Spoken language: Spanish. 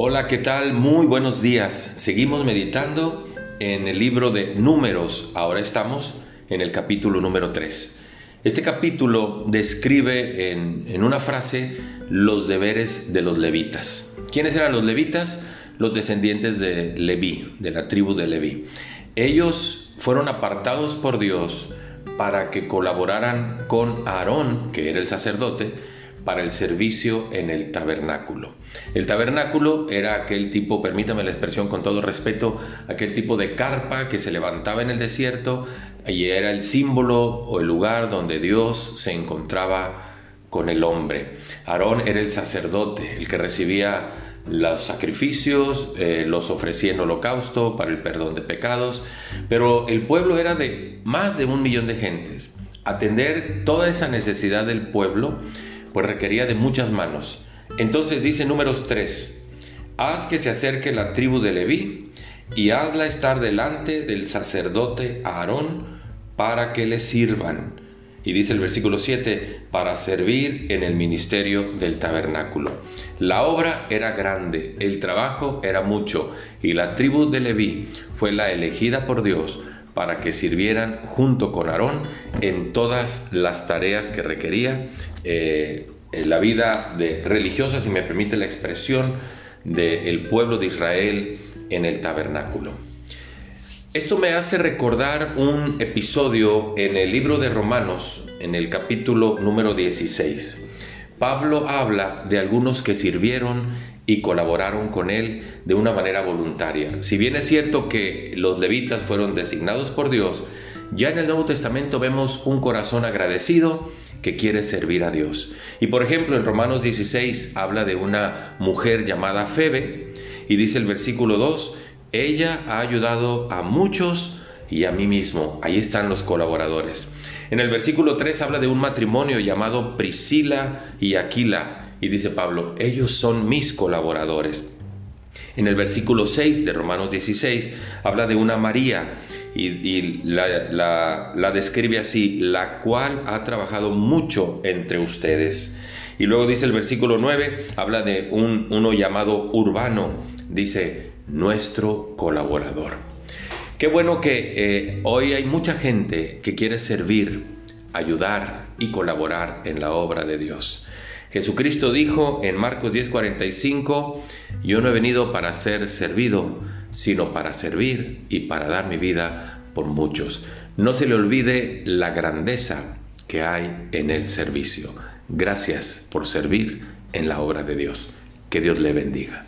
Hola, ¿qué tal? Muy buenos días. Seguimos meditando en el libro de números. Ahora estamos en el capítulo número 3. Este capítulo describe en, en una frase los deberes de los levitas. ¿Quiénes eran los levitas? Los descendientes de Leví, de la tribu de Leví. Ellos fueron apartados por Dios para que colaboraran con Aarón, que era el sacerdote, para el servicio en el tabernáculo. El tabernáculo era aquel tipo, permítame la expresión con todo respeto, aquel tipo de carpa que se levantaba en el desierto y era el símbolo o el lugar donde Dios se encontraba con el hombre. Aarón era el sacerdote, el que recibía los sacrificios, eh, los ofrecía en holocausto para el perdón de pecados, pero el pueblo era de más de un millón de gentes. Atender toda esa necesidad del pueblo pues requería de muchas manos. Entonces dice números 3, haz que se acerque la tribu de Leví y hazla estar delante del sacerdote Aarón para que le sirvan. Y dice el versículo 7, para servir en el ministerio del tabernáculo. La obra era grande, el trabajo era mucho, y la tribu de Leví fue la elegida por Dios para que sirvieran junto con Aarón en todas las tareas que requería eh, la vida de, religiosa, si me permite la expresión, del pueblo de Israel en el tabernáculo. Esto me hace recordar un episodio en el libro de Romanos, en el capítulo número 16. Pablo habla de algunos que sirvieron y colaboraron con él de una manera voluntaria. Si bien es cierto que los levitas fueron designados por Dios, ya en el Nuevo Testamento vemos un corazón agradecido que quiere servir a Dios. Y por ejemplo, en Romanos 16 habla de una mujer llamada Febe y dice el versículo 2, ella ha ayudado a muchos y a mí mismo. Ahí están los colaboradores. En el versículo 3 habla de un matrimonio llamado Priscila y Aquila y dice Pablo, ellos son mis colaboradores. En el versículo 6 de Romanos 16 habla de una María y, la, describe así, la cual ha trabajado mucho entre ustedes. Y luego dice el versículo 9, habla de un, uno llamado Urbano, dice, nuestro colaborador. Qué bueno que eh, hoy hay mucha gente que quiere servir, ayudar y colaborar en la obra de Dios. Jesucristo dijo en Marcos 10:45, yo no he venido para ser servido, sino para servir y para dar mi vida por muchos. No se le olvide la grandeza que hay en el servicio. Gracias por servir en la obra de Dios. Que Dios le bendiga.